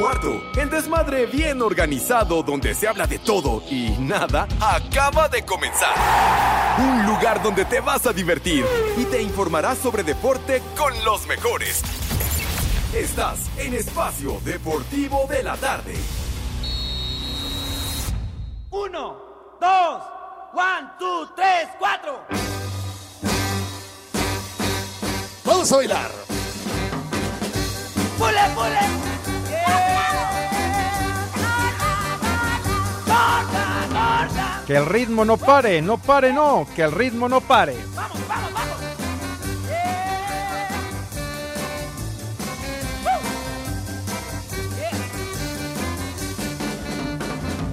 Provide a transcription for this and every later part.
cuarto. El desmadre bien organizado donde se habla de todo y nada acaba de comenzar. Un lugar donde te vas a divertir y te informarás sobre deporte con los mejores. Estás en Espacio Deportivo de la Tarde. Uno, dos, one, two, tres, cuatro. Vamos a bailar. ¡Pule, pule! Que el ritmo no pare, no pare, no, que el ritmo no pare. ¡Vamos, vamos, vamos!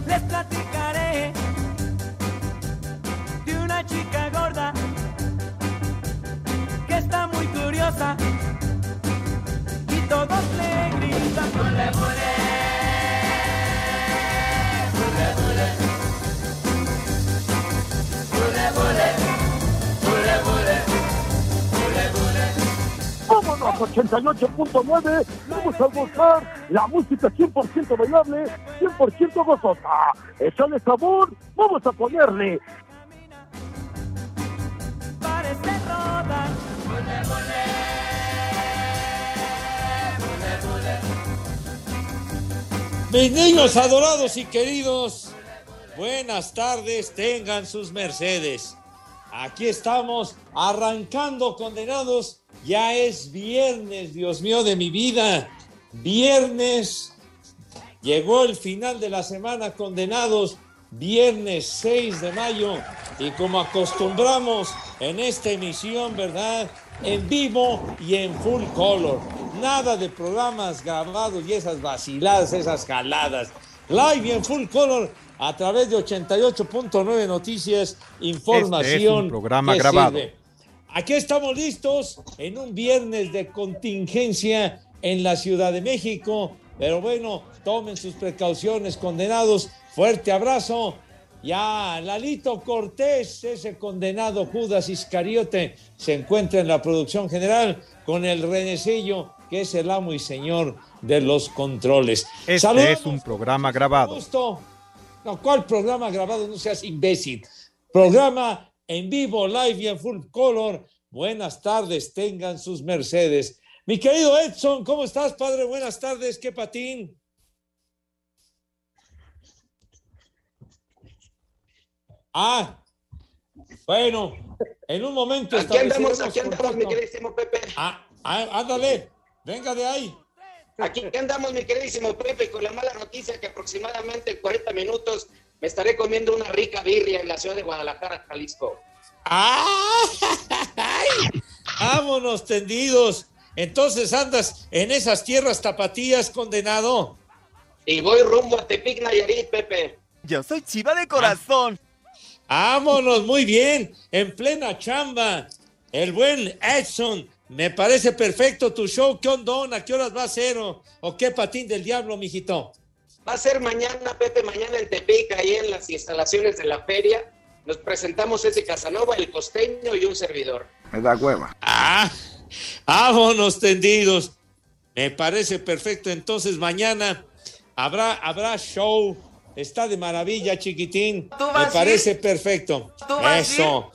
Les platicaré de una chica gorda que está muy curiosa y todos le gritan ¡Pule, pule! Vámonos, 88.9. Vamos a gozar la música 100% bailable, 100% gozosa. Échale sabor, vamos a ponerle. Mis niños adorados y queridos, buenas tardes, tengan sus mercedes. Aquí estamos arrancando condenados. Ya es viernes, Dios mío de mi vida. Viernes. Llegó el final de la semana condenados. Viernes 6 de mayo. Y como acostumbramos en esta emisión, ¿verdad? En vivo y en full color. Nada de programas grabados y esas vaciladas, esas jaladas. Live y en full color a través de 88.9 Noticias, información. Este es un programa grabado. sirve. Aquí estamos listos en un viernes de contingencia en la Ciudad de México. Pero bueno, tomen sus precauciones, condenados. Fuerte abrazo. Ya Lalito Cortés, ese condenado Judas Iscariote, se encuentra en la producción general con el Renecillo, que es el amo y señor de los controles. Este es un programa grabado. gusto. No, ¿cuál programa grabado? No seas imbécil. Programa en vivo, live y en full color. Buenas tardes, tengan sus mercedes. Mi querido Edson, ¿cómo estás, padre? Buenas tardes, qué patín. Ah, bueno, en un momento Aquí andamos, aquí andamos, mi queridísimo Pepe. Ah, ah, ándale, venga de ahí. Aquí andamos, mi queridísimo Pepe, con la mala noticia que aproximadamente en 40 minutos me estaré comiendo una rica birria en la ciudad de Guadalajara, Jalisco. ¡Ah! ¡Ay! Vámonos tendidos. Entonces andas en esas tierras tapatías, condenado. Y voy rumbo a Tepic, Nayarit, Pepe. Yo soy chiva de corazón. Vámonos, muy bien, en plena chamba. El buen Edson, me parece perfecto tu show. ¿Qué ondón? ¿A qué horas va a ser? ¿O, o qué patín del diablo, mijito? Va a ser mañana, Pepe, mañana en Tepic, ahí en las instalaciones de la feria. Nos presentamos ese Casanova, el costeño y un servidor. Me da hueva. Ah, vámonos tendidos. Me parece perfecto. Entonces mañana habrá, habrá show. Está de maravilla, chiquitín. ¿Tú Me parece perfecto. ¿Tú vas a Eso.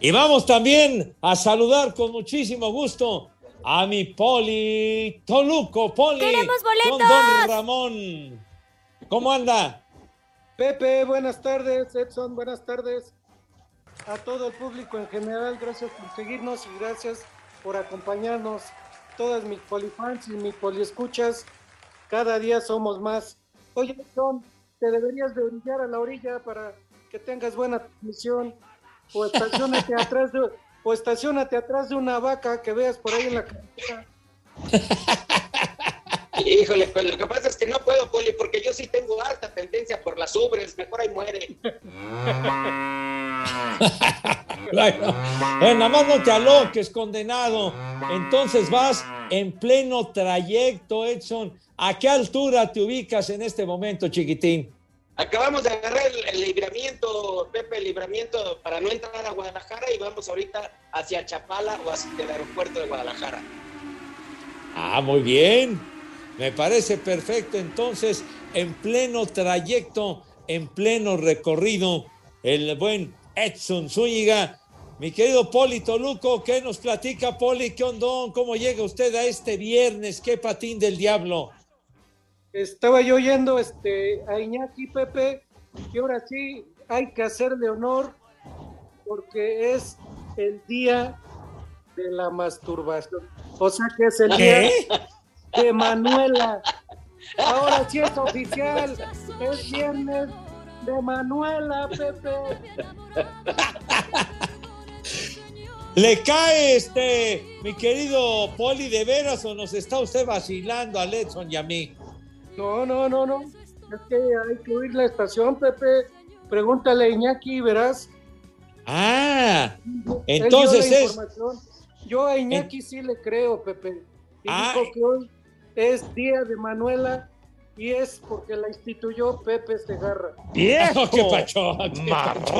Y vamos también a saludar con muchísimo gusto a mi Poli Toluco. Poli. ¡Queremos boletos! Con Don Ramón. ¿Cómo anda? Pepe, buenas tardes. Edson, buenas tardes. A todo el público en general, gracias por seguirnos y gracias por acompañarnos. Todas mis polifans y mis poliescuchas, cada día somos más. Oye, Edson, te deberías de orillar a la orilla para que tengas buena transmisión. O estacionate atrás de, o estacionate atrás de una vaca que veas por ahí en la carretera. Híjole, pues lo que pasa es que no puedo, Poli, porque yo sí tengo harta tendencia por las ubres. Mejor ahí muere. Bueno, nada más no te aloques, condenado. Entonces vas en pleno trayecto, Edson. ¿A qué altura te ubicas en este momento, chiquitín? Acabamos de agarrar el, el libramiento, Pepe, el libramiento para no entrar a Guadalajara y vamos ahorita hacia Chapala o hacia el aeropuerto de Guadalajara. Ah, muy bien. Me parece perfecto. Entonces, en pleno trayecto, en pleno recorrido, el buen Edson Zúñiga. Mi querido Poli Toluco, ¿qué nos platica Poli? ¿Qué ondón? ¿Cómo llega usted a este viernes? ¿Qué patín del diablo? Estaba yo oyendo este, a Iñaki Pepe, que ahora sí hay que hacerle honor porque es el día de la masturbación. O sea que es el día de Manuela. Ahora sí es oficial, es viernes de Manuela, Pepe. ¿Le cae este, mi querido Poli, de veras o nos está usted vacilando a Letson y a mí? No, no, no, no. Es que hay que oír la estación, Pepe. Pregúntale a Iñaki y verás. Ah, entonces es. información. Yo a Iñaki sí le creo, Pepe. Y Ah. dijo que hoy es día de Manuela y es porque la instituyó Pepe Segarra. ¡Viejo! ¡Qué pacho! ¡Qué pacho!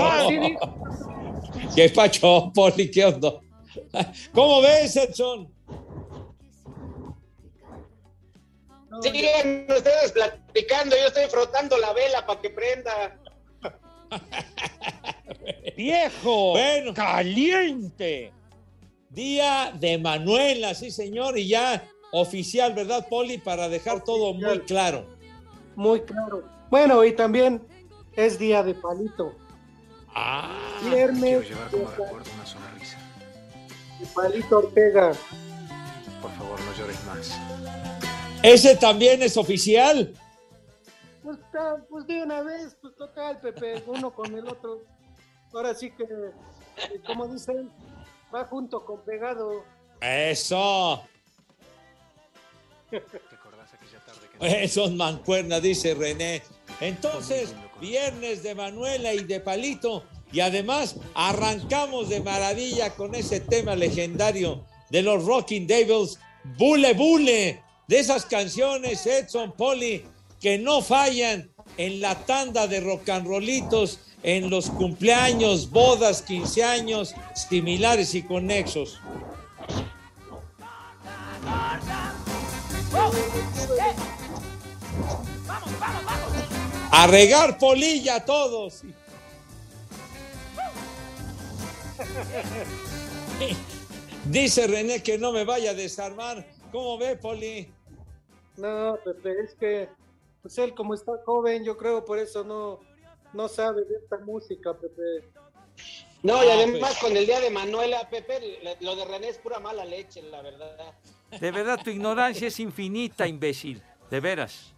¡Qué pacho, Poli! ¿Qué onda? ¿Cómo ves, Edson? Siguen ustedes platicando, yo estoy frotando la vela para que prenda. ¡Viejo! Bueno. ¡Caliente! Día de Manuela, sí, señor, y ya oficial, ¿verdad, Poli? Para dejar todo muy claro. Muy claro. Bueno, y también es día de palito. Ah, Viernes Quiero llevar como recuerdo una sonrisa. de palito Ortega. Por favor, no llores más. Ese también es oficial. Pues, está- pues de una vez, pues total, Pepe, uno con el otro. Ahora sí que, eh, como dicen, va junto con pegado. Eso. ¿Te acordás aquella tarde que Eso es mancuerna, dice René. Entonces, viernes de Manuela y de Palito. Y además, arrancamos de maravilla con ese tema legendario de los Rocking Devils, Bule Bule, de esas canciones, Edson Poli, que no fallan en la tanda de rock and rollitos, en los cumpleaños, bodas, 15 años, similares y conexos. A regar polilla a todos. Dice René que no me vaya a desarmar. ¿Cómo ve, Poli? No, Pepe, es que, pues él como está joven, yo creo por eso no, no sabe de esta música, Pepe. No, y Ah, además pues. con el día de Manuela, Pepe, lo de René es pura mala leche, la verdad. De verdad, tu ignorancia es infinita, imbécil. De veras.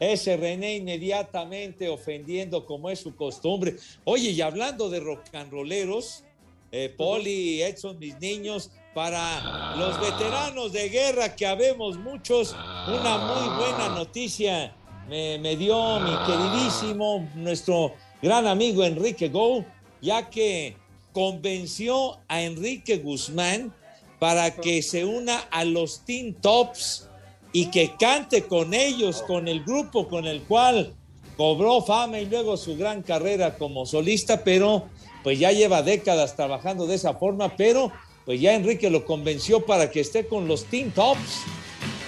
Ese René inmediatamente ofendiendo como es su costumbre. Oye, y hablando de rock and rolleros, eh, Poli, Edson, mis niños, para los veteranos de guerra, que habemos muchos, una muy buena noticia me, me dio mi queridísimo, nuestro gran amigo Enrique Go, ya que convenció a Enrique Guzmán para que se una a los Teen Tops y que cante con ellos, con el grupo con el cual cobró fama y luego su gran carrera como solista, pero pues ya lleva décadas trabajando de esa forma, pero pues ya Enrique lo convenció para que esté con los Teen Tops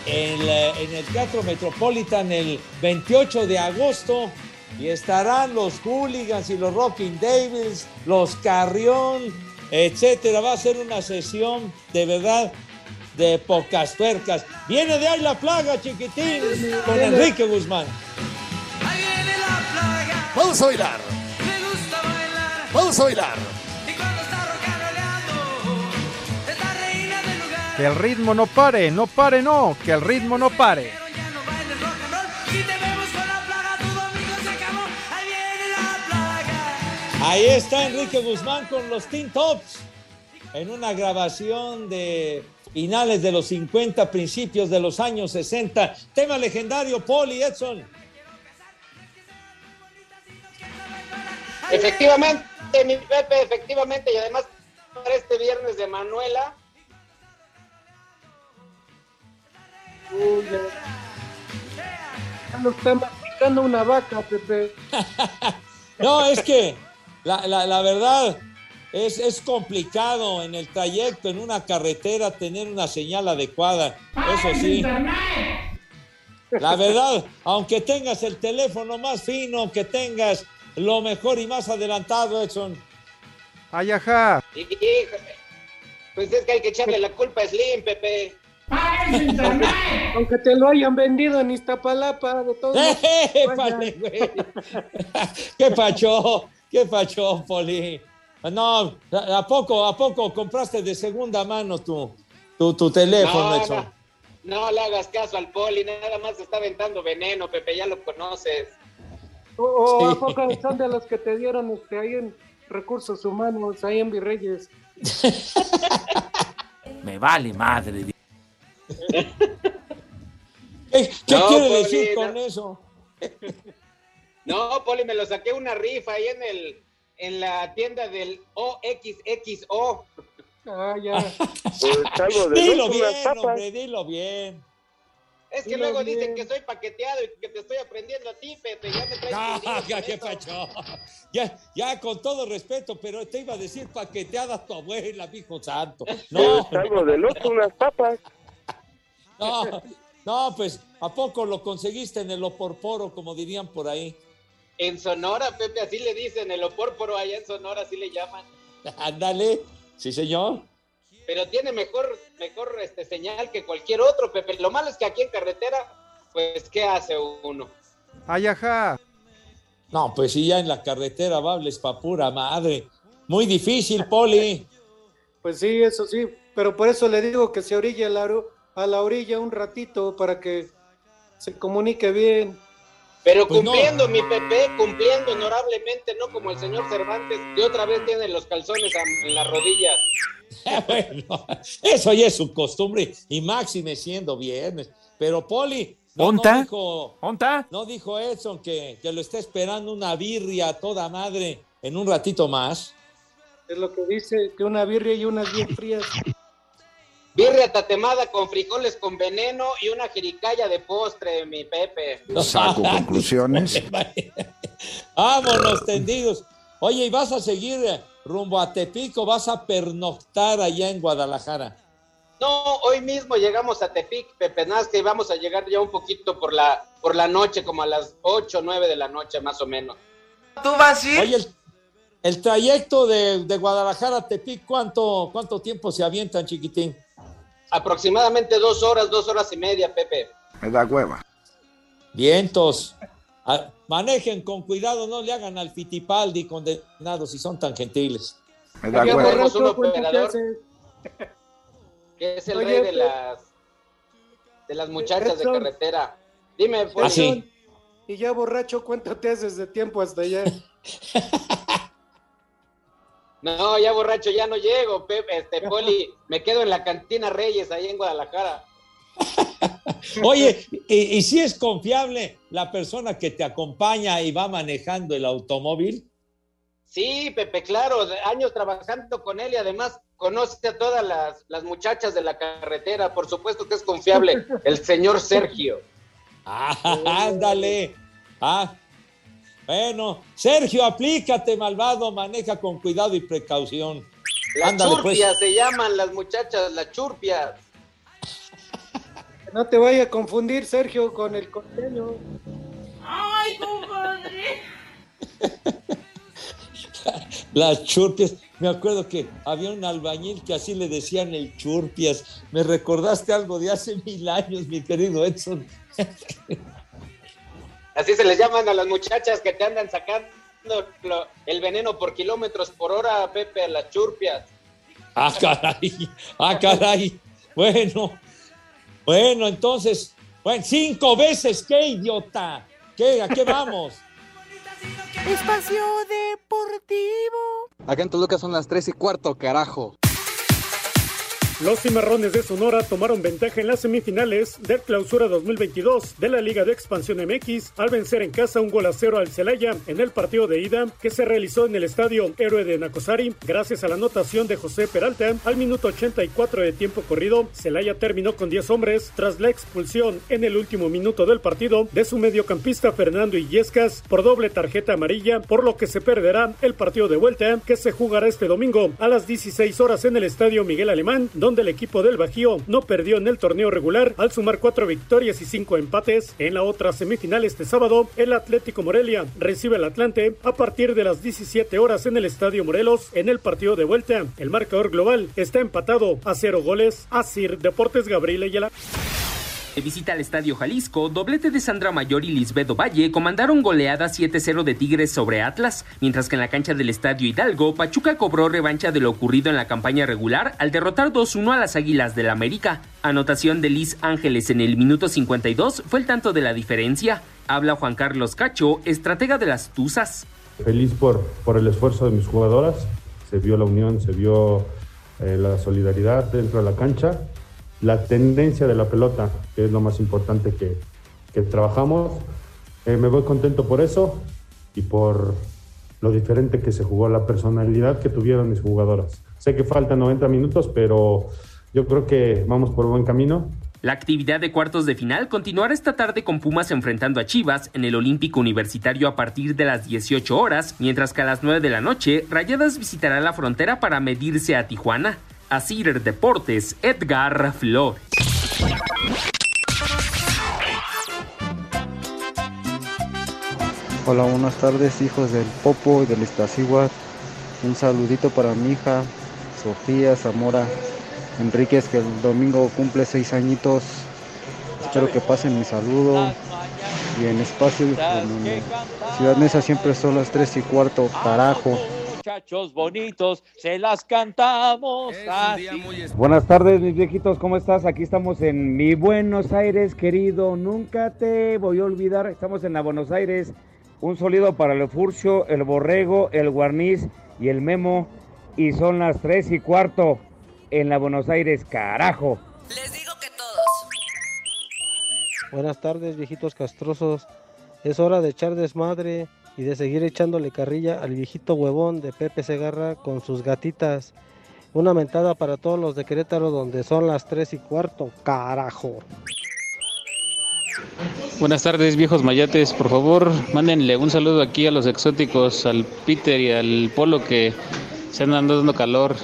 en, la- en el Teatro Metropolitan el 28 de agosto y estarán los Hooligans y los Rocking Devils, los Carrión, etcétera. Va a ser una sesión de verdad de pocas tuercas. Viene de ahí la plaga, chiquitín, con Enrique Guzmán. Vamos a bailar. Vamos a bailar. Que el ritmo no pare, no pare, no, que el ritmo no pare. Ahí está Enrique Guzmán con los Teen Tops en una grabación de finales de los 50, principios de los años 60. Tema legendario, Paul y Edson. Efectivamente, mi Pepe, efectivamente, y además para este viernes de Manuela, Uy, ya. Ya lo está masticando una vaca, Pepe. No, es que la, la- la verdad es, es complicado en el trayecto, en una carretera, tener una señal adecuada. Eso sí. La verdad, aunque tengas el teléfono más fino, que tengas lo mejor y más adelantado, Edson. Ay, ajá. Pues es que hay que echarle la culpa a Slim, Pepe. Aunque te lo hayan vendido en Iztapalapa, de todo. ¡Épale, güey! ¿Qué pacho? ¿Qué pacho, Poli? No, ¿a poco, a poco compraste de segunda mano tu, tu, tu teléfono, No, Edson? no, no le hagas caso al poli, nada más está aventando veneno, Pepe, ya lo conoces. O, o Sí. a poco son de los que te dieron este, ahí en recursos humanos, ahí en Virreyes. Me vale madre. ¿Qué, qué No, quiere Poli, decir no. con eso? No, Poli, me lo saqué una rifa ahí en el en la tienda del OXXO. Ah, ya. Pues de Dilo bien, hombre, dilo bien. Es que Dilo luego bien. dicen que soy paqueteado y que te estoy aprendiendo a ti, Pepe. Ya me traes Ah, ya, con qué eso. pacho. Ya, ya, con todo respeto, pero te iba a decir paqueteada tu abuela, hijo santo. No, Pues algo de loco, unas papas. No, no, pues, ¿a poco lo conseguiste en el oporporo, como dirían por ahí? En Sonora, Pepe, así le dicen, el opórporo allá en Sonora, así le llaman. Ándale, sí, señor. Pero tiene mejor, mejor este, señal que cualquier otro, Pepe. Lo malo es que aquí en carretera, pues, ¿qué hace uno? Ay, ajá. No, pues sí, ya en la carretera va, hables pa' pura madre. Muy difícil, Poli. Pues sí, eso sí, pero por eso le digo que se orille a la, oru- a la orilla un ratito para que se comunique bien. Pero Pues no. cumpliendo, mi Pepe, cumpliendo honorablemente, no como el señor Cervantes, que otra vez tiene los calzones en las rodillas. bueno, eso ya es su costumbre y máxime siendo viernes. Pero Poli, no, dijo, ¿Onta? no dijo Edson que, que lo está esperando una birria a toda madre en un ratito más. Es lo que dice, que una birria y unas bien frías. Birria tatemada con frijoles con veneno y una jericaya de postre, mi Pepe. Saco conclusiones. Vámonos tendidos. Oye, ¿y vas a seguir eh, rumbo a Tepico? ¿Vas a pernoctar allá en Guadalajara? No, hoy mismo llegamos a Tepic, Pepe Nazca, y vamos a llegar ya un poquito por la, por la noche, como a las 8 o 9 de la noche, más o menos. Oye, el, el trayecto de, de Guadalajara a Tepic, ¿cuánto, ¿cuánto tiempo se avientan, chiquitín? Aproximadamente dos horas, dos horas y media, Pepe. Me da hueva. Vientos. Ah, manejen con cuidado, no le hagan al Fitipaldi condenados si son tan gentiles. Me da Aquí hueva. tenemos un Borracho, ¿cuánto te operador que es el Oye, rey de pues- las, de las muchachas de carretera. Dime, Ah, pues. sí. Y ya borracho, ¿cuánto te haces de tiempo hasta allá? No, ya borracho, ya no llego, Pepe, este Poli, me quedo en la cantina Reyes, ahí en Guadalajara. Oye, ¿y, y si es confiable la persona que te acompaña y va manejando el automóvil? Sí, Pepe, claro, años trabajando con él y además conoce a todas las, las muchachas de la carretera, por supuesto que es confiable, el señor Sergio. Ah, ándale. Ah, bueno, Sergio, aplícate, malvado, maneja con cuidado y precaución. Las Ándale, pues. churpias se llaman las muchachas, las churpias. No te vaya a confundir, Sergio, con el costeño. Las churpias. Me acuerdo que había un albañil que así le decían el churpias. Me recordaste algo de hace mil años, mi querido Edson. Así se les llaman a las muchachas que te andan sacando lo- el veneno por kilómetros por hora, Pepe, a las churpias. Ah, caray. Ah, caray. Bueno. Bueno, entonces. Bueno, cinco veces, qué idiota. ¿Qué? ¿A qué vamos? Espacio Deportivo. Acá en Toluca son las 3 y cuarto, carajo. Los cimarrones de Sonora tomaron ventaja en las semifinales del Clausura 2022 de la Liga de Expansión MX al vencer en casa un gol a cero al Celaya en el partido de ida que se realizó en el estadio Héroe de Nacosari gracias a la anotación de José Peralta al minuto 84 de tiempo corrido. Celaya terminó con 10 hombres tras la expulsión en el último minuto del partido de su mediocampista Fernando Illescas por doble tarjeta amarilla, por lo que se perderá el partido de vuelta que se jugará este domingo a las 16 horas en el estadio Miguel Alemán, donde donde el equipo del Bajío no perdió en el torneo regular al sumar cuatro victorias y cinco empates. En la otra semifinal este sábado, el Atlético Morelia recibe al Atlante a partir de las 17 horas en el Estadio Morelos en el partido de vuelta. El marcador global está empatado a cero goles. Asir Deportes Gabriel Ayala. Visita al Estadio Jalisco, doblete de Sandra Mayor y Lisbedo Valle comandaron goleada 7-0 de Tigres sobre Atlas, mientras que en la cancha del Estadio Hidalgo, Pachuca cobró revancha de lo ocurrido en la campaña regular al derrotar 2-1 a las Águilas del la América. Anotación de Liz Ángeles en el minuto 52 fue el tanto de la diferencia. Habla Juan Carlos Cacho, estratega de las Tuzas. Feliz por, por el esfuerzo de mis jugadoras, se vio la unión, se vio eh, la solidaridad dentro de la cancha la tendencia de la pelota, que es lo más importante que, que trabajamos. Eh, me voy contento por eso y por lo diferente que se jugó, la personalidad que tuvieron mis jugadoras. Sé que faltan 90 minutos, pero yo creo que vamos por buen camino. La actividad de cuartos de final continuará esta tarde con Pumas enfrentando a Chivas en el Olímpico Universitario a partir de las 18 horas, mientras que a las 9 de la noche Rayadas visitará la frontera para medirse a Tijuana. Asir Deportes, Edgar Flores. Hola, buenas tardes, hijos del Popo y del Estaciguat. Un saludito para mi hija, Sofía Zamora Enríquez, que el domingo cumple seis añitos. Espero que pasen mi saludo. Y en espacio, Ciudad Mesa siempre son las tres y cuarto, carajo muchachos bonitos, se las cantamos Buenas tardes, mis viejitos, ¿cómo estás? Aquí estamos en mi Buenos Aires, querido. Nunca te voy a olvidar. Estamos en la Buenos Aires. Un sólido para el Furcio, el Borrego, el Guarniz y el Memo. Y son las tres y cuarto en la Buenos Aires, carajo. Les digo que todos. Buenas tardes, viejitos castrosos. Es hora de echar desmadre y de seguir echándole carrilla al viejito huevón de Pepe Segarra con sus gatitas. Una mentada para todos los de Querétaro donde son las 3 y cuarto, carajo. Buenas tardes, viejos mayates. Por favor, mándenle un saludo aquí a los exóticos, al Peter y al Polo que se andan dando calor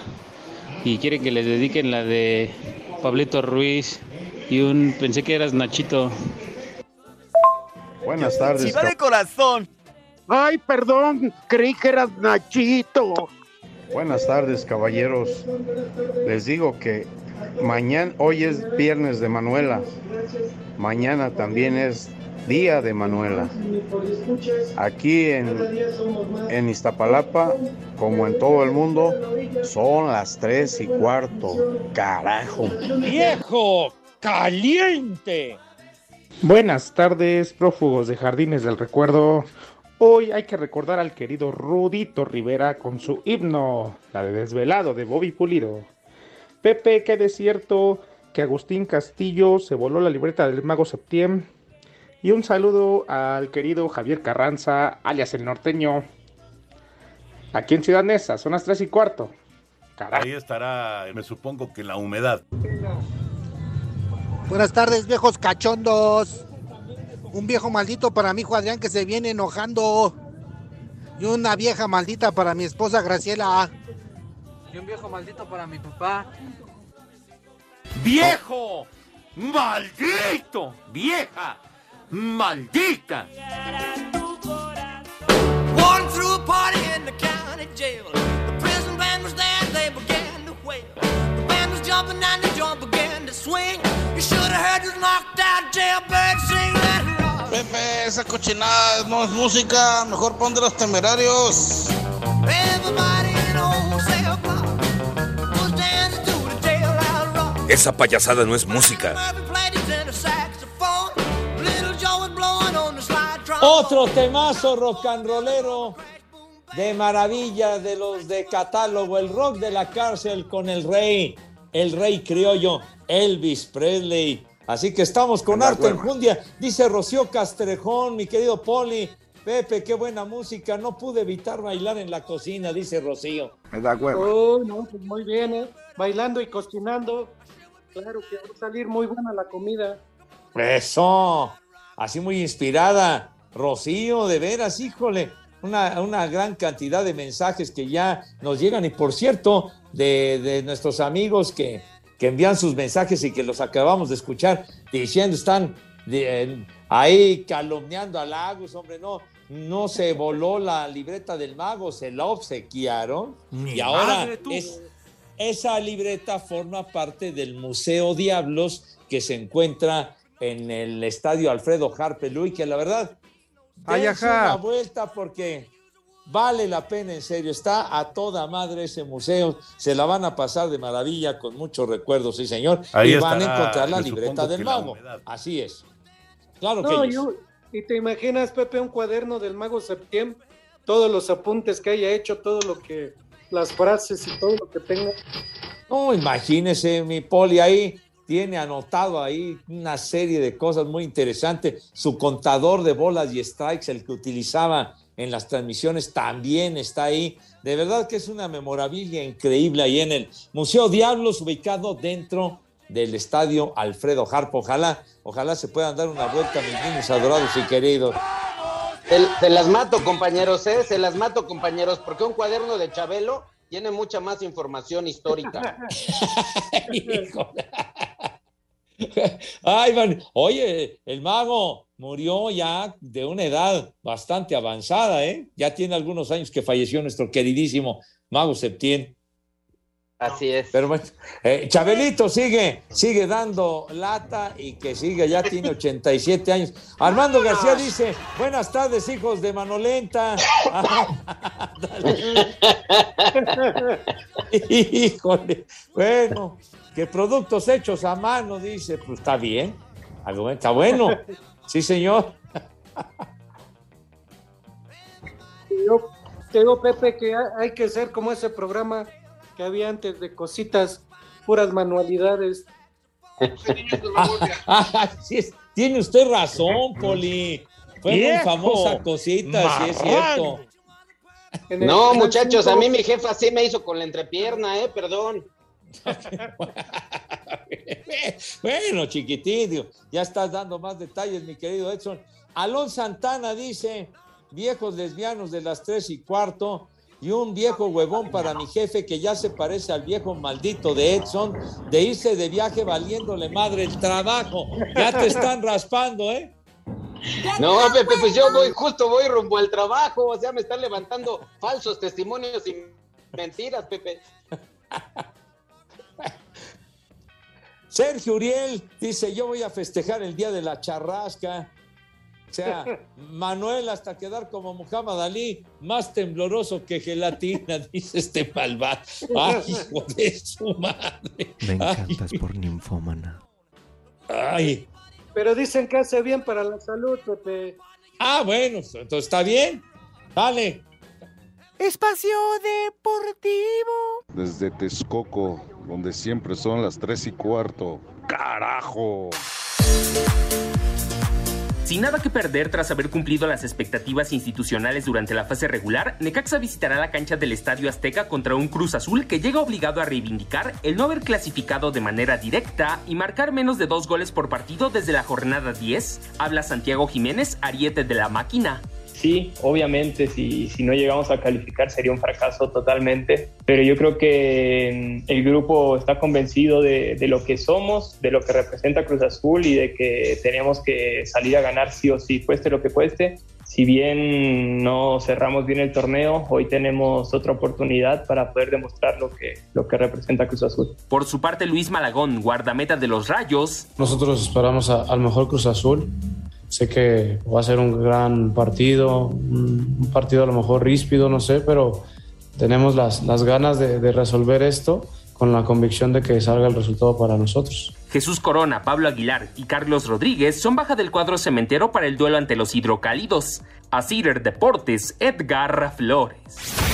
y quieren que les dediquen la de Pablito Ruiz y un pensé que eras Nachito. Buenas tardes. Si va de corazón. Ay, perdón, creí que eras Nachito. Buenas tardes, caballeros. Les digo que mañana, hoy es viernes de Manuela. Mañana también es día de Manuela. Aquí en, en Iztapalapa, como en todo el mundo, son las tres y cuarto. Carajo. ¡Viejo! ¡Caliente! Buenas tardes, prófugos de Jardines del Recuerdo. Hoy hay que recordar al querido Rudito Rivera con su himno, la de Desvelado de Bobby Pulido. Pepe, qué desierto que Agustín Castillo se voló la libreta del Mago Septiembre. Y un saludo al querido Javier Carranza, alias el norteño. Aquí en Ciudad Neza, son las 3 y cuarto. Ahí estará, me supongo que la humedad. Buenas tardes, viejos cachondos. Un viejo maldito para mi hijo Adrián que se viene enojando. Y una vieja maldita para mi esposa Graciela. Y un viejo maldito para mi papá. ¡Viejo! ¡Maldito! ¡Vieja! ¡Maldita! One through a party in the county jail. The prison band was there, they began to wail. The band was jumping and the joint began to swing. You should have heard this knocked out jailbird sing that Pepe, esa cochinada no es música, mejor pon de los temerarios. Esa payasada no es música. Otro temazo rock and rollero de maravilla de los de catálogo, el rock de la cárcel con el rey, el rey criollo, Elvis Presley. Así que estamos con harta enjundia. Dice Rocío Castrejón, mi querido Poli. Pepe, qué buena música. No pude evitar bailar en la cocina, dice Rocío. Me da huevo. Oh, no, pues muy bien, ¿eh? Bailando y cocinando. Claro que va a salir muy buena la comida. Eso. Así muy inspirada. Rocío, de veras, híjole. Una, una, gran cantidad de mensajes que ya nos llegan y por cierto, de, de nuestros amigos que que envían sus mensajes y que los acabamos de escuchar diciendo están de- ahí calumniando a Lagos, hombre, no, no se voló la libreta del mago, se la obsequiaron y ahora madre, es, esa libreta forma parte del Museo Diablos que se encuentra en el estadio Alfredo Harpelú y que la verdad ajá. una vuelta porque vale la pena en serio, está a toda madre ese museo, se la van a pasar de maravilla con muchos recuerdos, sí señor, Ahí y van a encontrar la libreta del mago, así es. Claro No, que yo- y te imaginas, Pepe, un cuaderno del mago Septiembre, todos los apuntes que haya hecho, todo lo que, las frases y todo lo que tenga. No, imagínese, mi poli ahí tiene anotado ahí una serie de cosas muy interesantes. Su contador de bolas y strikes, el que utilizaba en las transmisiones, también está ahí. De verdad que es una memorabilia increíble ahí en el Museo Diablos, ubicado dentro del estadio Alfredo Harpo. Ojalá, ojalá se puedan dar una vuelta, mis niños adorados y queridos. Se, se las mato, compañeros, ¿eh? Se las mato, compañeros, porque un cuaderno de Chabelo tiene mucha más información histórica. Ay, man, oye, el mago murió ya de una edad bastante avanzada, ¿eh? Ya tiene algunos años que falleció nuestro queridísimo mago Septién. Así es. Pero bueno, eh, Chabelito sigue, sigue dando lata y que sigue, ya tiene 87 años. Armando García dice, buenas tardes, hijos de Manolenta. Híjole, bueno, que productos hechos a mano, dice, pues está bien, algo- está bueno. Sí, señor. Yo te digo, Pepe, que ha- hay que ser como ese programa que había antes de cositas, puras manualidades. Sí es- tiene usted razón, Poli. Fue muy famosa cosita, sí es cierto. No, muchachos, a mí mi jefa sí me hizo con la entrepierna, ¿eh? Perdón. Bueno, chiquitín, digo, ya estás dando más detalles, mi querido Edson. Alon Santana dice, viejos lesbianos de las tres y cuarto, y un viejo huevón para mi jefe que ya se parece al viejo maldito de Edson, de irse de viaje valiéndole madre el trabajo. Ya te están raspando, ¿eh? No, Pepe, pues yo voy, justo voy rumbo al trabajo, o sea, me están levantando falsos testimonios y mentiras, Pepe. Sergio Uriel dice, yo voy a festejar el día de la charrasca. O sea, Manuel hasta quedar como Muhammad Ali, más tembloroso que gelatina, dice este malvado. Ay, hijo de su madre. Me Ay, encantas por ninfómana. Ay. Pero dicen que hace bien para la salud, Pepe. Ah, bueno, entonces está bien. Dale. Espacio Deportivo. Desde Texcoco, donde siempre son las tres y cuarto. ¡Carajo! Sin nada que perder tras haber cumplido las expectativas institucionales durante la fase regular, Necaxa visitará la cancha del Estadio Azteca contra un Cruz Azul que llega obligado a reivindicar el no haber clasificado de manera directa y marcar menos de dos goles por partido desde la jornada 10. Habla Santiago Jiménez, ariete de la máquina. Sí, obviamente, si, si no llegamos a calificar sería un fracaso totalmente, pero yo creo que mm, el grupo está convencido de, de lo que somos, de lo que representa Cruz Azul y de que tenemos que salir a ganar sí o sí, cueste lo que cueste. Si bien no cerramos bien el torneo, hoy tenemos otra oportunidad para poder demostrar lo que, lo que representa Cruz Azul. Por su parte, Luis Malagón, guardameta de los Rayos, Nosotros esperamos a- al mejor Cruz Azul. Sé que va a ser un gran partido, un partido a lo mejor ríspido, no sé, pero tenemos las, las ganas de, resolver esto con la convicción de que salga el resultado para nosotros. Jesús Corona, Pablo Aguilar y Carlos Rodríguez son baja del cuadro cementero para el duelo ante los hidrocálidos. A Cider Deportes, Edgar Flores.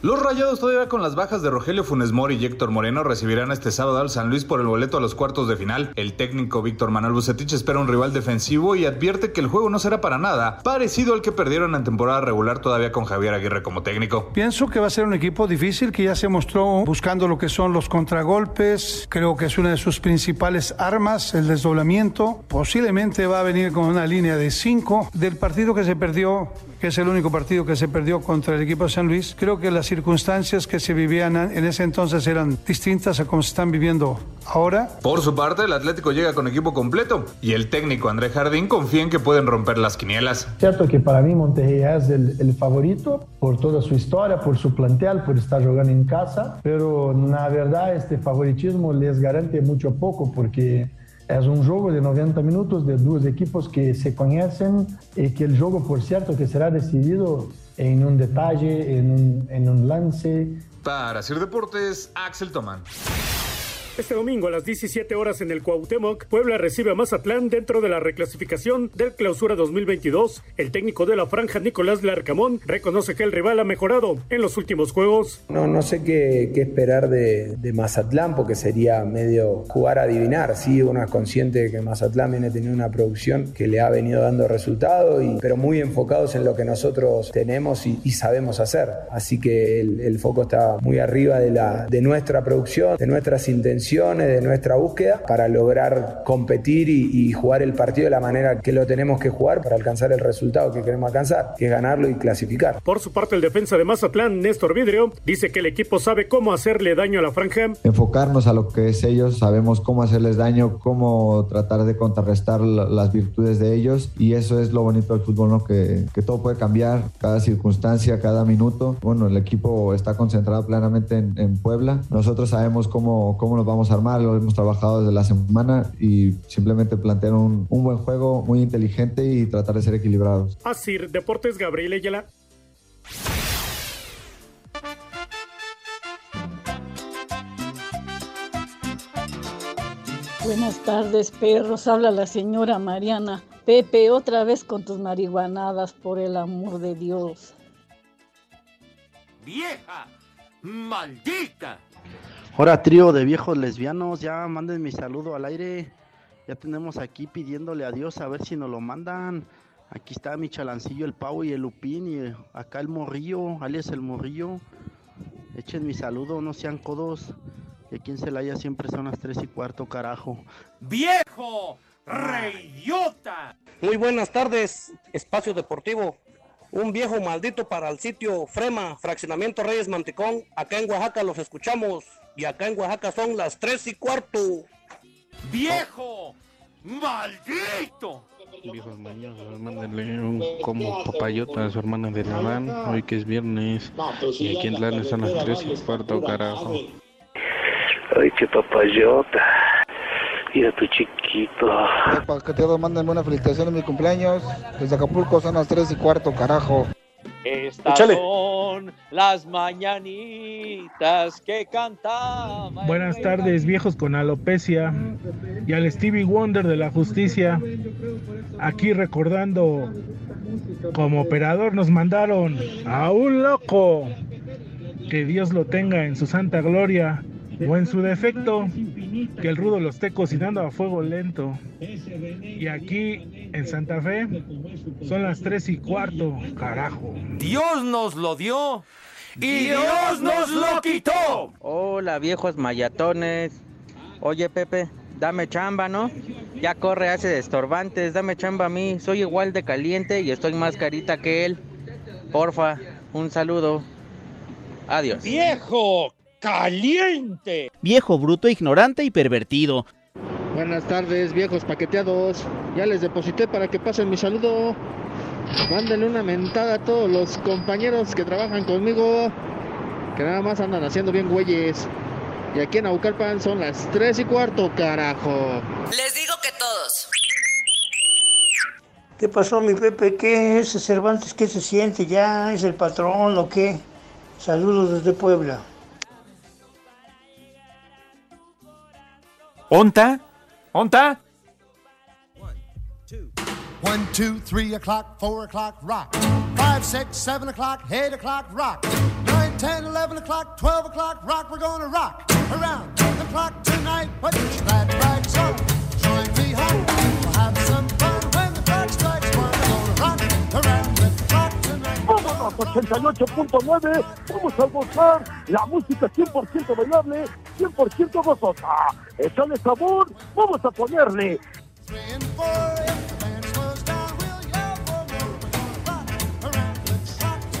Los Rayados todavía con las bajas de Rogelio Funes Mori y Héctor Moreno recibirán este sábado al San Luis por el boleto a los cuartos de final. El técnico Víctor Manuel Bucetich espera un rival defensivo y advierte que el juego no será para nada parecido al que perdieron en temporada regular todavía con Javier Aguirre como técnico. Pienso que va a ser un equipo difícil que ya se mostró buscando lo que son los contragolpes. Creo que es una de sus principales armas, el desdoblamiento. Posiblemente va a venir con una línea de cinco. Del partido que se perdió que es el único partido que se perdió contra el equipo de San Luis. Creo que las circunstancias que se vivían en ese entonces eran distintas a como se están viviendo ahora. Por su parte, el Atlético llega con equipo completo y el técnico André Jardín confía en que pueden romper las quinielas. Cierto que para mí Monterrey es el, el favorito por toda su historia, por su plantel, por estar jugando en casa, pero la verdad este favoritismo les garante mucho poco porque es un juego de 90 minutos de dos equipos que se conocen y que el juego, por cierto, que será decidido en un detalle, en un, en un lance. Para hacer deportes, Axel Tomán. Este domingo a las 17 horas en el Cuauhtémoc, Puebla recibe a Mazatlán dentro de la reclasificación del Clausura 2022. El técnico de la franja, Nicolás Larcamón, reconoce que el rival ha mejorado en los últimos juegos. No, no sé qué, esperar de, Mazatlán porque sería medio jugar a adivinar. Sí, uno es consciente de que Mazatlán viene teniendo una producción que le ha venido dando resultados, y, pero muy enfocados en lo que nosotros tenemos y, sabemos hacer. Así que el, foco está muy arriba de nuestra producción, de nuestras intenciones de nuestra búsqueda para lograr competir y, y, jugar el partido de la manera que lo tenemos que jugar para alcanzar el resultado que queremos alcanzar, que es ganarlo y clasificar. Por su parte, el defensa de Mazatlán, Néstor Vidrio, dice que el equipo sabe cómo hacerle daño a la franja. Enfocarnos a lo que es ellos, sabemos cómo hacerles daño, cómo tratar de contrarrestar las virtudes de ellos y eso es lo bonito del fútbol, ¿no? que, que todo puede cambiar, cada circunstancia, cada minuto. Bueno, el equipo está concentrado plenamente en, en Puebla. Nosotros sabemos cómo, cómo nos vamos a armar, lo hemos trabajado desde la semana y simplemente plantear un, un buen juego muy inteligente y tratar de ser equilibrados. Así, Deportes Gabriel Ayala. Buenas tardes, perros. Habla la señora Mariana. Pepe, otra vez con tus marihuanadas, por el amor de Dios. ¡Vieja! ¡Maldita! Ahora, trío de viejos lesbianos, ya manden mi saludo al aire. Ya tenemos aquí pidiéndole a Dios a ver si nos lo mandan. Aquí está mi chalancillo, el Pau y el Lupín. Y acá el Morrillo, alias el Morrillo. Echen mi saludo, no sean codos. Y aquí en Celaya siempre son las tres y cuarto, carajo. ¡Viejo! ¡Reyota! Muy buenas tardes, Espacio Deportivo. Un viejo maldito para el sitio Frema, Fraccionamiento Reyes Manticón. Acá en Oaxaca los escuchamos. Y acá en Oaxaca son las tres y cuarto. ¡Viejo! ¡Maldito! Viejos maños, mándenle un como papayota a su hermana de Laván, hoy que es viernes, y aquí en Tlán son las tres y cuarto, carajo. Ay, qué papayota. Mira tu chiquito. Todos manden una felicitación de mi cumpleaños. Desde Acapulco son las 3 y cuarto, carajo. Estas Échale. son las mañanitas que cantaban. Buenas tardes, viejos con alopecia y al Stevie Wonder de la justicia. Aquí recordando, como operador nos mandaron a un loco. Que Dios lo tenga en su santa gloria o en su defecto, que el rudo lo esté cocinando a fuego lento. Y aquí en Santa Fe son las tres y cuarto, carajo. Dios nos lo dio y Dios nos lo quitó. Hola viejos mayatones. Oye Pepe, dame chamba, ¿no? Ya corre, hace de estorbantes, dame chamba a mí. Soy igual de caliente y estoy más carita que él. Porfa, un saludo. Adiós. Viejo caliente. Viejo, bruto, ignorante y pervertido. Buenas tardes, viejos paqueteados. Ya les deposité para que pasen mi saludo. Mándenle una mentada a todos los compañeros que trabajan conmigo, que nada más andan haciendo bien güeyes. Y aquí en Aucalpan son las 3 y cuarto, carajo. Les digo que todos. ¿Qué pasó, mi Pepe? ¿Qué es Cervantes? ¿Qué se siente? ¿Ya es el patrón o qué? Saludos desde Puebla. ¿Onta? ¿Onta? One, two, three o'clock, four o'clock, rock. Five, six, seven o'clock, eight o'clock, rock. Nine, ten, eleven o'clock, twelve o'clock, rock. We're gonna rock around the clock tonight. Put your glad rags on. Join me home. We'll have some fun when the clock strikes one. We're gonna rock around the clock tonight. Vámonos, 88.9. Vamos a gozar la música 100% bailable, 100% gozosa. Échale sabor, vamos a ponerle.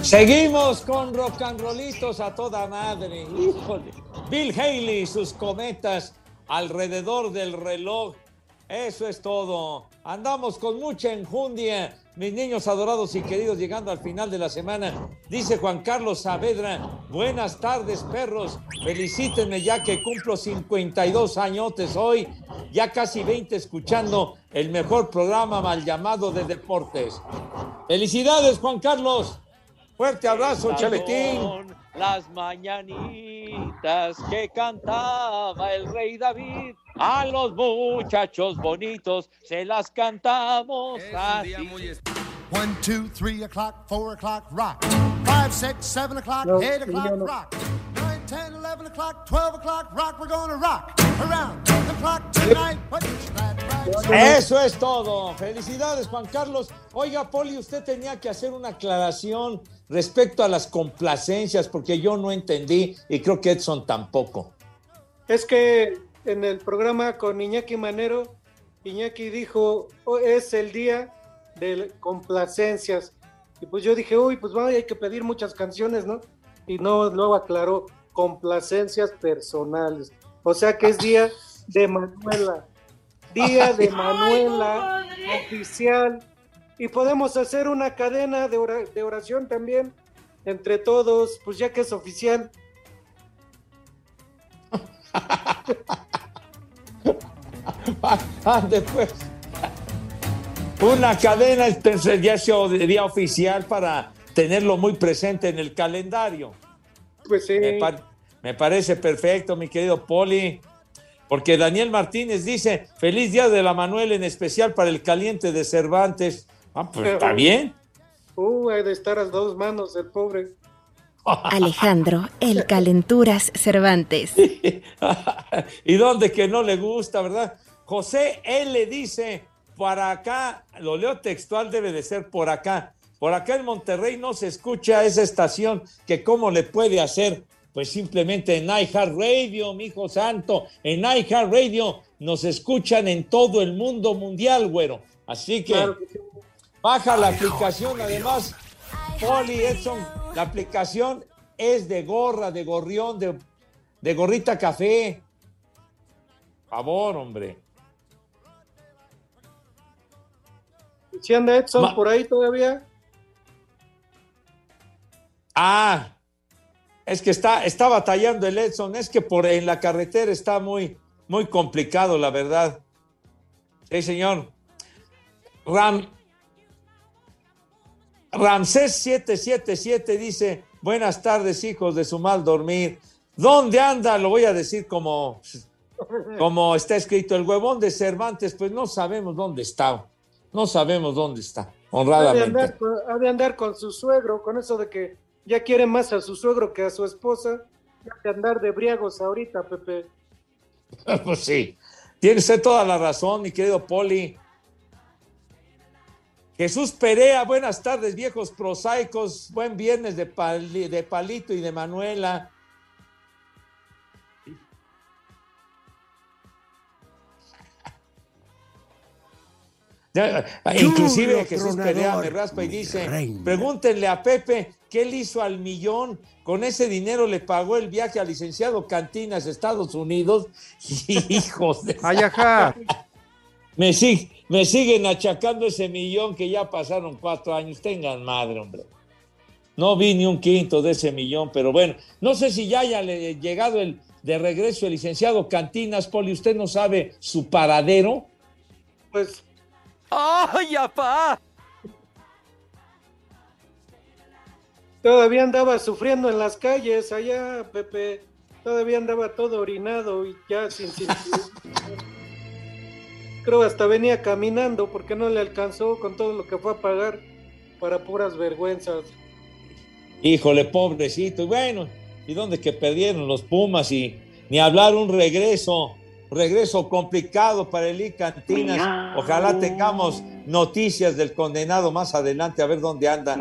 Seguimos con rock and rollitos a toda madre. Híjole. Bill Haley, sus cometas alrededor del reloj. Eso es todo. Andamos con mucha enjundia. Mis niños adorados y queridos, llegando al final de la semana, dice Juan Carlos Saavedra, buenas tardes perros, felicítenme ya que cumplo 52 añotes hoy, ya casi 20 escuchando el mejor programa mal llamado de deportes. Felicidades Juan Carlos, fuerte abrazo Chaletín. Las mañanitas que cantaba el rey David, a los muchachos bonitos se las cantamos así. One, two, three o'clock, four o'clock, rock. Five, six, seven o'clock, No, eight o'clock, no. rock. Nine, ten, eleven o'clock, twelve o'clock, rock. We're gonna rock around the clock tonight. Glad rags Eso es todo. Felicidades, Juan Carlos. Oiga, Poli, usted tenía que hacer una aclaración respecto a las complacencias, porque yo no entendí y creo que Edson tampoco. Es que en el programa con Iñaki Manero, Iñaki dijo, "Oh, es el día de complacencias. Y pues yo dije, uy, pues vaya, hay que pedir muchas canciones, ¿no? Y no, luego aclaró, complacencias personales. O sea que es día de Manuela. Día de Manuela oficial. Y podemos hacer una cadena de, ora- de oración también entre todos, pues ya que es oficial. Ah, después. Una cadena es ya sea de día oficial para tenerlo muy presente en el calendario. Pues sí. Me, par- me parece perfecto, mi querido Poli. Porque Daniel Martínez dice, feliz día de la Manuel, en especial para el caliente de Cervantes. Ah, pues está bien. Uh, de estar a dos manos el pobre. Alejandro, el Calenturas Cervantes. ¿Y dónde que no le gusta, verdad? José L dice, por acá, lo leo textual, debe de ser por acá. Por acá en Monterrey no se escucha esa estación, que cómo le puede hacer, pues simplemente en iHeartRadio, mi hijo santo, en iHeartRadio nos escuchan en todo el mundo mundial, güero. Así que baja la aplicación, además, Poli Edson, la aplicación es de gorra, de gorrión, de, de gorrita café. Favor, hombre. Si anda Edson Ma- por ahí todavía. Ah, es que está, está batallando el Edson, es que por en la carretera está muy, muy complicado, la verdad. Sí, señor. Ram, Ramsés 777 dice, buenas tardes, hijos de su mal dormir. ¿Dónde anda? Lo voy a decir como, como está escrito, el huevón de Cervantes, pues no sabemos dónde está. No sabemos dónde está, Ha de, honradamente. andar, ha de andar con su suegro, con eso de que ya quiere más a su suegro que a su esposa. Ya de andar de briagos ahorita, Pepe. Pues sí, tiene usted toda la razón, mi querido Poli. Jesús Perea, buenas tardes, viejos prosaicos. Buen viernes de, Pali- de Palito y de Manuela. Ya, Inclusive Jesús Perea me raspa y dice, reina. pregúntenle a Pepe qué le hizo al millón. Con ese dinero le pagó el viaje al licenciado Cantinas, Estados Unidos. Hijos de... Ay, ajá. Me, sig- me siguen achacando ese millón que ya pasaron cuatro años. Tengan madre, hombre. No vi ni un quinto de ese millón, pero bueno, no sé si ya haya le- llegado el de regreso el licenciado Cantinas, Poli. ¿Usted no sabe su paradero? Pues ¡Ay, apá! todavía andaba sufriendo en las calles allá, Pepe. Todavía andaba todo orinado y ya sin sin- Creo hasta venía caminando porque no le alcanzó con todo lo que fue a pagar para puras vergüenzas. Híjole, pobrecito. Y bueno, ¿y dónde que perdieron los Pumas? Y ni hablar un regreso, regreso complicado para el Cantinas. Miau. Ojalá tengamos noticias del condenado más adelante, a ver dónde anda.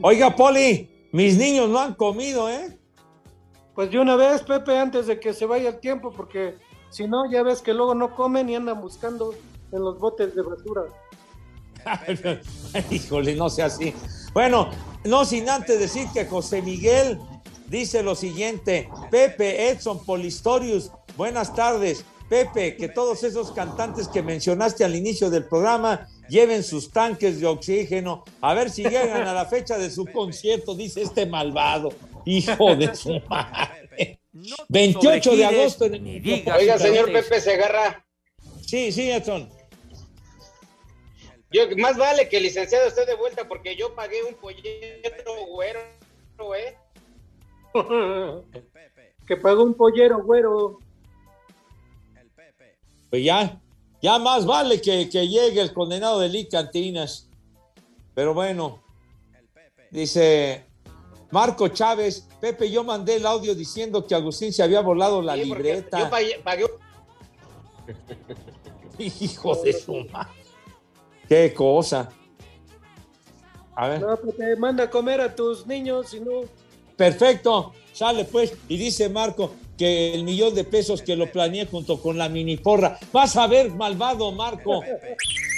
Oiga, Poli, mis niños no han comido, ¿eh? Pues de una vez, Pepe, antes de que se vaya el tiempo, porque si no, ya ves que luego no comen y andan buscando en los botes de basura. Híjole, no sea así. Bueno, no sin antes decir que José Miguel dice lo siguiente, Pepe, Edson, Polistorius, buenas tardes. Pepe, que todos esos cantantes que mencionaste al inicio del programa lleven sus tanques de oxígeno, a ver si llegan a la fecha de su concierto, dice este malvado, hijo de su madre. 28 de agosto en el... Oiga, señor Pepe Segarra. Sí, sí, Edson. Yo, más vale que el licenciado esté de vuelta porque yo pagué un pollero güero, ¿eh? que pagó un pollero güero. Pues ya, ya más vale que, que llegue el condenado de Lee Cantinas. Pero bueno, dice Marco Chávez, Pepe, yo mandé el audio diciendo que Agustín se había volado la Sí, libreta. Yo pagué, pagué Hijo de su madre. Qué cosa. A ver. No, pues te manda a comer a tus niños, si no. Perfecto, sale pues. Y dice Marco que el millón de pesos que lo planeé junto con la mini porra. Vas a ver, malvado Marco.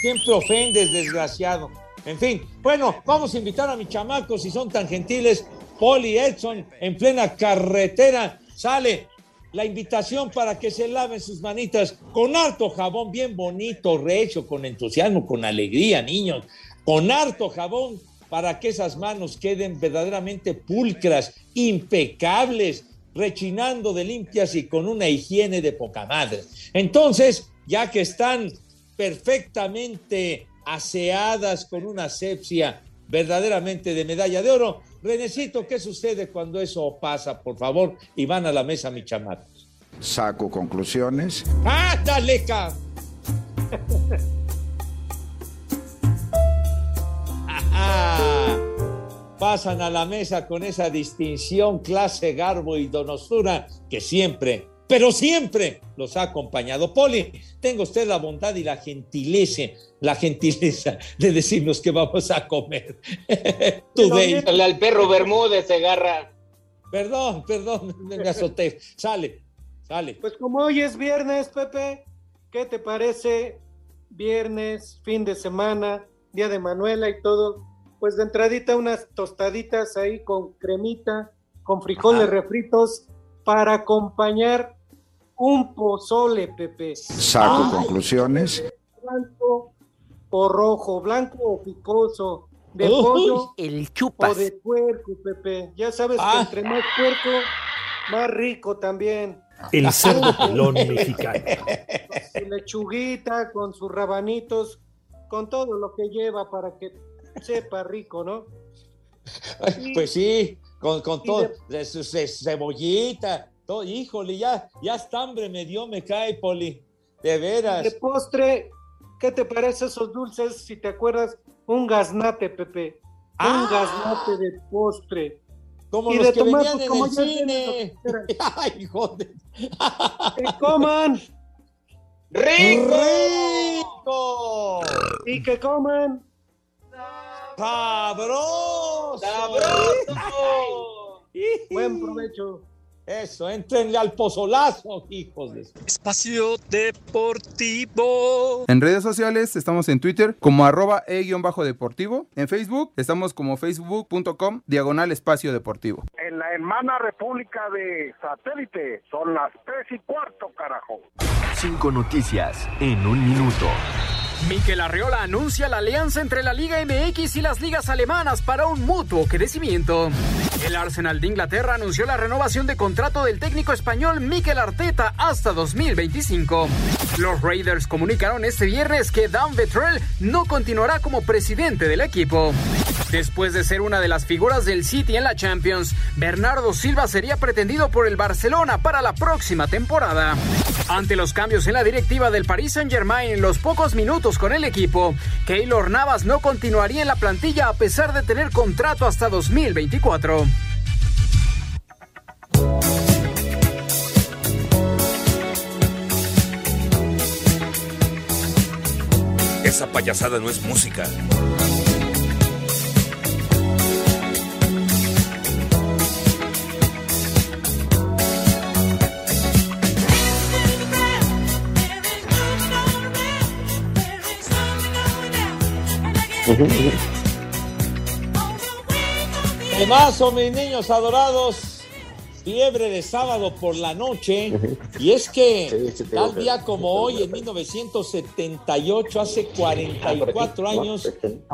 Siempre ofendes, desgraciado. En fin, bueno, vamos a invitar a mis chamacos, si son tan gentiles. Poli Edson, en plena carretera, sale la invitación para que se laven sus manitas con harto jabón, bien bonito, recho, con entusiasmo, con alegría, niños, con harto jabón para que esas manos queden verdaderamente pulcras, impecables, rechinando de limpias y con una higiene de poca madre. Entonces, ya que están perfectamente aseadas con una asepsia verdaderamente de medalla de oro, Renecito, ¿qué sucede cuando eso pasa, por favor? Y van a la mesa, mis chamacos. Saco conclusiones. ¡Ah, dale, Ajá. Pasan a la mesa con esa distinción, clase, garbo y donosura que siempre, pero siempre los ha acompañado. Poli, tenga usted la bondad y la gentileza, la gentileza de decirnos que vamos a comer. Today. Dale al perro Bermúdez, Segarra. Perdón, perdón, me me azoté. Sale, sale. Pues como hoy es viernes, Pepe, ¿qué te parece? Viernes, fin de semana, día de Manuela y todo. Pues de entradita unas tostaditas ahí con cremita, con frijoles Ajá. refritos para acompañar un pozole, Pepe. Saco Ay, conclusiones. Blanco o rojo, blanco o picoso, de Uy, pollo el o de puerco, Pepe. Ya sabes Ah. que entre más puerco, más rico también. El cerdo pelón mexicano. Su lechuguita, con sus rabanitos, con todo lo que lleva para que sepa rico, ¿no? Pues sí, con, con todo, de- de su ce- cebollita, todo, híjole, ya, ya hasta hambre me dio, me cae, Poli, de veras. De postre, ¿qué te parece esos dulces? Si te acuerdas, un gaznate, Pepe. Un gaznate de postre. Ah. Como y los de que tomar, venían pues, en como el cine. Ay, joder. ¡Que coman! ¡Rico! Y que coman. ¡Sabroso! ¡Sabroso! Buen provecho. Eso, entrenle al pozolazo, hijos de... Espacio Deportivo. En redes sociales estamos en Twitter como arroba e-deportivo. En Facebook estamos como facebook.com diagonal espacio deportivo. En la hermana República de Satélite son las tres y cuarto, carajo. Cinco noticias en un minuto. Mikel Arreola anuncia la alianza entre la Liga MX y las ligas alemanas para un mutuo crecimiento. El Arsenal de Inglaterra anunció la renovación de contrato del técnico español Mikel Arteta hasta 2025. Los Raiders comunicaron este viernes que Dan Vetrell no continuará como presidente del equipo. Después de ser una de las figuras del City en la Champions, Bernardo Silva sería pretendido por el Barcelona para la próxima temporada. Ante los cambios en la directiva del Paris Saint-Germain en los pocos minutos con el equipo, Keylor Navas no continuaría en la plantilla a pesar de tener contrato hasta 2024. Esa payasada no es música. Temazo, mis niños adorados. Fiebre de sábado por la noche. Y es que tal día como hoy, en 1978, hace 44 años,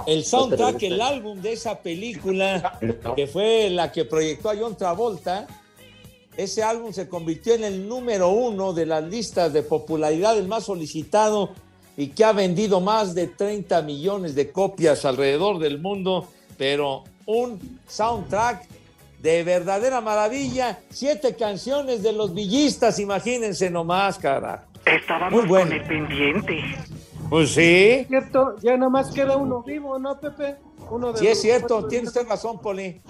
el soundtrack, el álbum de esa película, que fue la que proyectó a John Travolta, ese álbum se convirtió en el número uno de las listas de popularidad, el más solicitado y que ha vendido más de 30 millones de copias alrededor del mundo, pero un soundtrack de verdadera maravilla. Siete canciones de los villistas, imagínense nomás, cara. Estábamos con el pendiente. Pues sí. Cierto, ya nada más queda uno vivo, ¿no, Pepe? Uno de Sí, es cierto, tiene usted razón, Poli.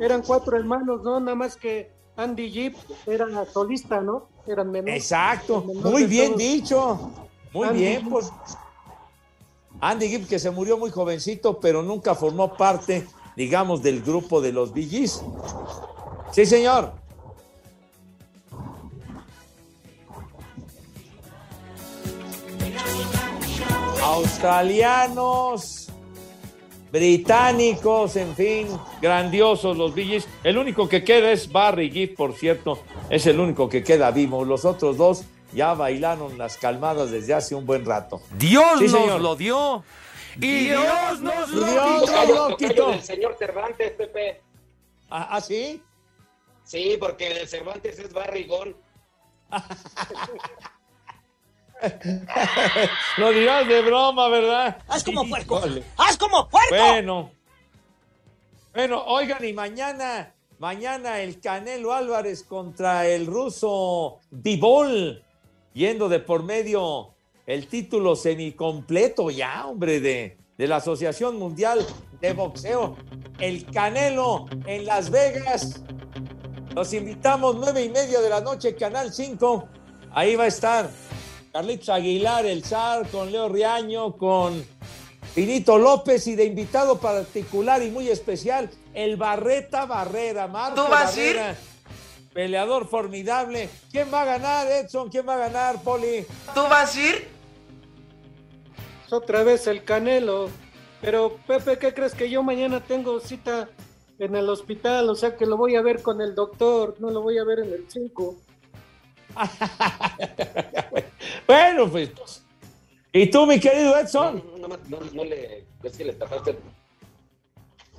Eran cuatro hermanos, ¿no? Nada más que Andy Jeep era solista, ¿no? Eran menores. Exacto, menor muy bien todos. dicho. Muy Andy bien, pues. Andy Gibb, que se murió muy jovencito, pero nunca formó parte, digamos, del grupo de los Gees. Sí, señor. Australianos, británicos, en fin, grandiosos los Gees. El único que queda es Barry Gibb, por cierto, es el único que queda vivo. Los otros dos ya bailaron las calmadas desde hace un buen rato. Dios Sí, nos señor. lo dio. Y Dios nos lo Dios quitó. quitó. del señor Cervantes, Pepe. ¿Ah, ah, sí? Sí, porque el Cervantes es barrigón. Lo dirás de broma, ¿verdad? Haz como puerco. Híjole. ¡Haz como puerco! Bueno. Bueno, oigan, y mañana, mañana el Canelo Álvarez contra el ruso Bivol, yendo de por medio el título semicompleto ya, hombre, de, de la Asociación Mundial de Boxeo. El Canelo en Las Vegas. Los invitamos nueve y media de la noche, Canal 5. Ahí va a estar Carlitos Aguilar, el zar, con Leo Riaño, con Finito López y de invitado particular y muy especial, el Barreta Barrera. Marco ¿Tú vas a ir? Peleador formidable. ¿Quién va a ganar, Edson? ¿Quién va a ganar, Poli? ¿Tú vas a ir? Es Otra vez el Canelo. Pero, Pepe, ¿qué crees que yo mañana tengo cita en el hospital? O sea que lo voy a ver con el doctor, no lo voy a ver en el 5. Bueno, pues. pues. ¿Y tú, mi querido Edson? No, no, no, no le. Es que le tapaste.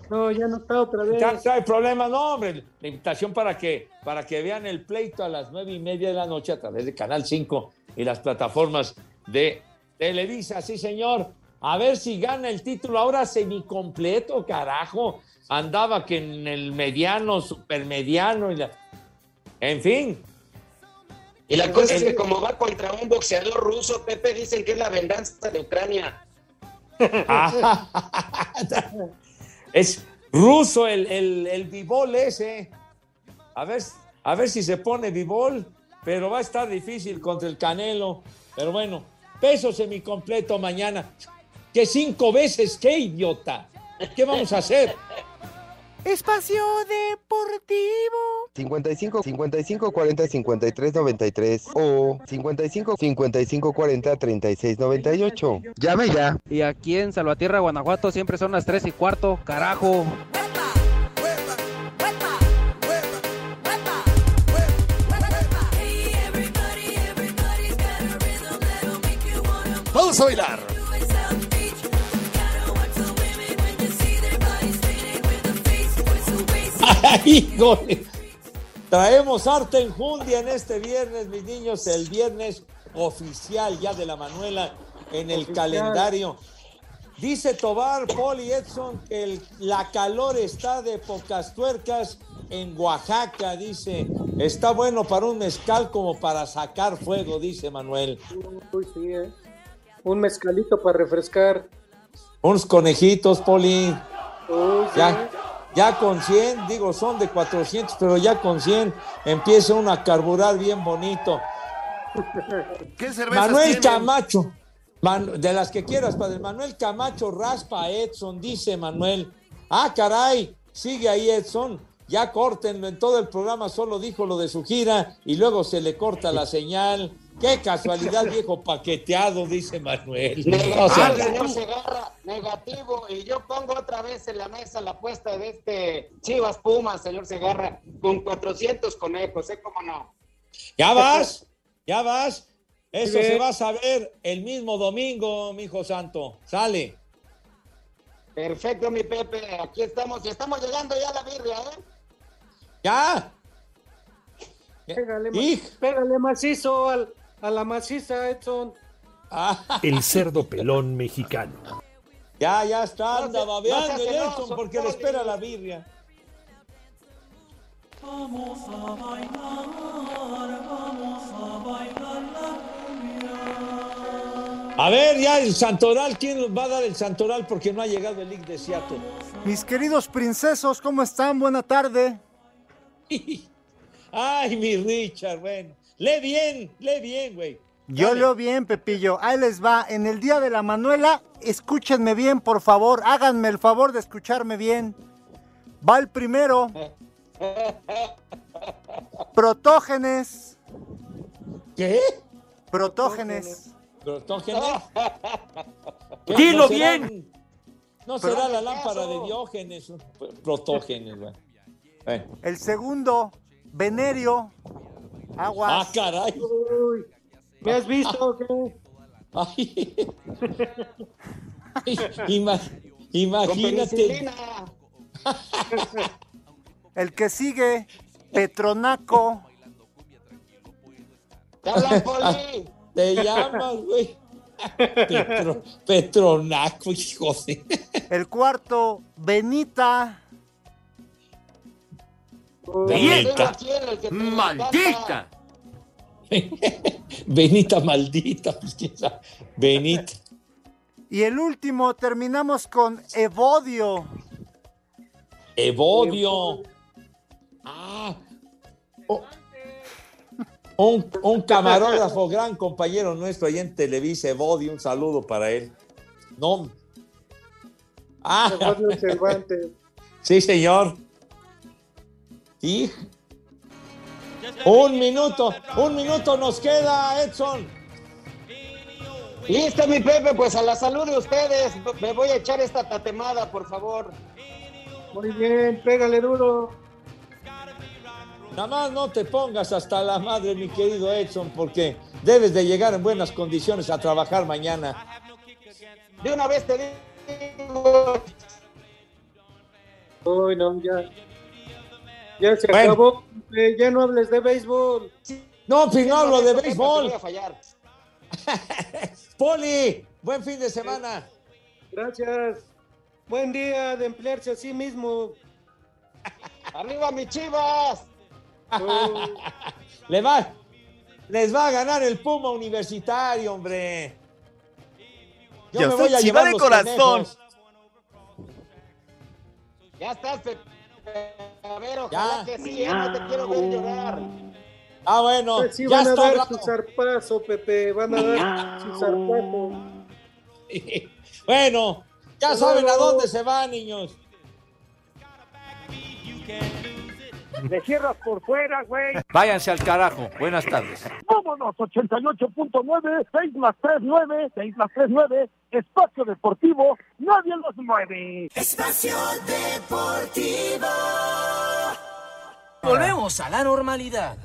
No, ya no está otra vez. Ya no hay problema, no, hombre. La invitación para que, para que vean el pleito a las nueve y media de la noche a través de Canal 5 y las plataformas de Televisa, sí, señor. A ver si gana el título ahora semicompleto, carajo. Andaba que en el mediano, supermediano y la... En fin. Y la cosa es que como va contra un boxeador ruso, Pepe dicen que es la venganza de Ucrania. es ruso el, el, el bibol ese. A ver, a ver si se pone bibol, pero va a estar difícil contra el Canelo. Pero bueno, peso semicompleto mañana. Que cinco veces, qué idiota. ¿Qué vamos a hacer? Espacio Deportivo. 55 55 40 53 93 o 55 55 40 36 98. Llame ya. Y aquí en Salvatierra, Guanajuato, siempre son las 3 y cuarto, carajo. Vamos a bailar. híjole! Traemos arte enjundia en este viernes, mis niños, el viernes oficial ya de la Manuela en el Oficial. calendario. Dice Tobar, Poli Edson, que el- la calor está de pocas tuercas en Oaxaca, dice. Está bueno para un mezcal como para sacar fuego, dice Manuel. Uy, sí, ¿eh? Un mezcalito para refrescar. Unos conejitos, Poli. Uy, sí. Ya, con 100, digo, son de 400, pero ya con 100 empieza uno a carburar bien bonito. ¿Qué Manuel tienen? Camacho, Man- de las que quieras, padre. Manuel Camacho raspa a Edson, dice Manuel. Ah, caray, sigue ahí Edson. Ya córtenlo en todo el programa, solo dijo lo de su gira y luego se le corta la señal. Qué casualidad, viejo paqueteado, dice Manuel. Negativo, O sea, señor Segarra, negativo. Y yo pongo otra vez en la mesa la apuesta de este Chivas Pumas, señor Segarra, con 400 conejos, ¿eh? ¿Cómo no? ya vas, ya vas. Eso Sí. se va a saber el mismo domingo, mi hijo santo. Sale. Perfecto, mi Pepe. Aquí estamos. Y estamos llegando ya a la birria, ¿eh? Ya. Pégale, pégale macizo al- a la maciza, Edson. Ah, El cerdo pelón mexicano. ya, ya está, anda No se- babeando no Edson porque le espera la birria. A ver, ya el Santoral, ¿quién nos va a dar el Santoral? Porque no ha llegado el League de Seattle. Mis queridos princesos, ¿cómo están? Buena tarde. Ay, mi Richard, bueno. Lee bien, lee bien, güey. Yo Dale. leo bien, Pepillo. Ahí les va. En el día de la Manuela, escúchenme bien, por favor. Háganme el favor de escucharme bien. Va el primero. Protógenes. ¿Qué? Protógenes. ¿Protógenes? ¿Qué? Dilo ¿No será- bien. No será la lámpara de Diógenes, protógenes, güey. El segundo, venerio. Ah, Aguas. caray. Uy, ¿me has visto? qué? Ay. Ima- imagínate. El que sigue, Petronaco. Te hablan, Poli. Te llamas, güey. Petro- Petronaco, hijo de. El cuarto, Benita. Benita. ¡Maldita! Benita maldita, pues. Benita. Y el último, terminamos con Evodio. Evodio. Ah. Oh. Un, un camarógrafo, gran compañero nuestro ahí en Televisa, Evodio, un saludo para él. No. Ah, Evodio Cervantes. sí, señor. Y un minuto, un minuto nos queda, Edson. Listo, mi Pepe, pues a la salud de ustedes. Me voy a echar esta tatemada, por favor. Muy bien, pégale duro. Nada más no te pongas hasta la madre, mi querido Edson, porque debes de llegar en buenas condiciones a trabajar mañana. De una vez te digo. Uy, no, ya. Ya se Bueno. acabó. Eh, ya no hables de béisbol. No, pues no hablo de béisbol. voy a fallar. Poli, buen fin de semana. Gracias. Buen día de emplearse a sí mismo. ¡Arriba, mis chivas! Le va, les va a ganar el Puma Universitario, hombre. Yo, Yo me soy voy a chiva llevar de los corazón. conejos. Ya estás, Pepe. A ver, Ya. ojalá que sí, ya no te quiero ver llorar. Ah, bueno, pues sí ya van a está dar hablando. su zarpazo, Pepe. Van a dar su zarpazo. Bueno, ya saben a dónde se van, niños. Le cierras por fuera, güey. Váyanse al carajo. Buenas tardes. Vámonos, 88.9, 6 más 3, 9, 6 más 3, 9, espacio deportivo, nadie los mueve. Espacio Deportivo. Volvemos a la normalidad.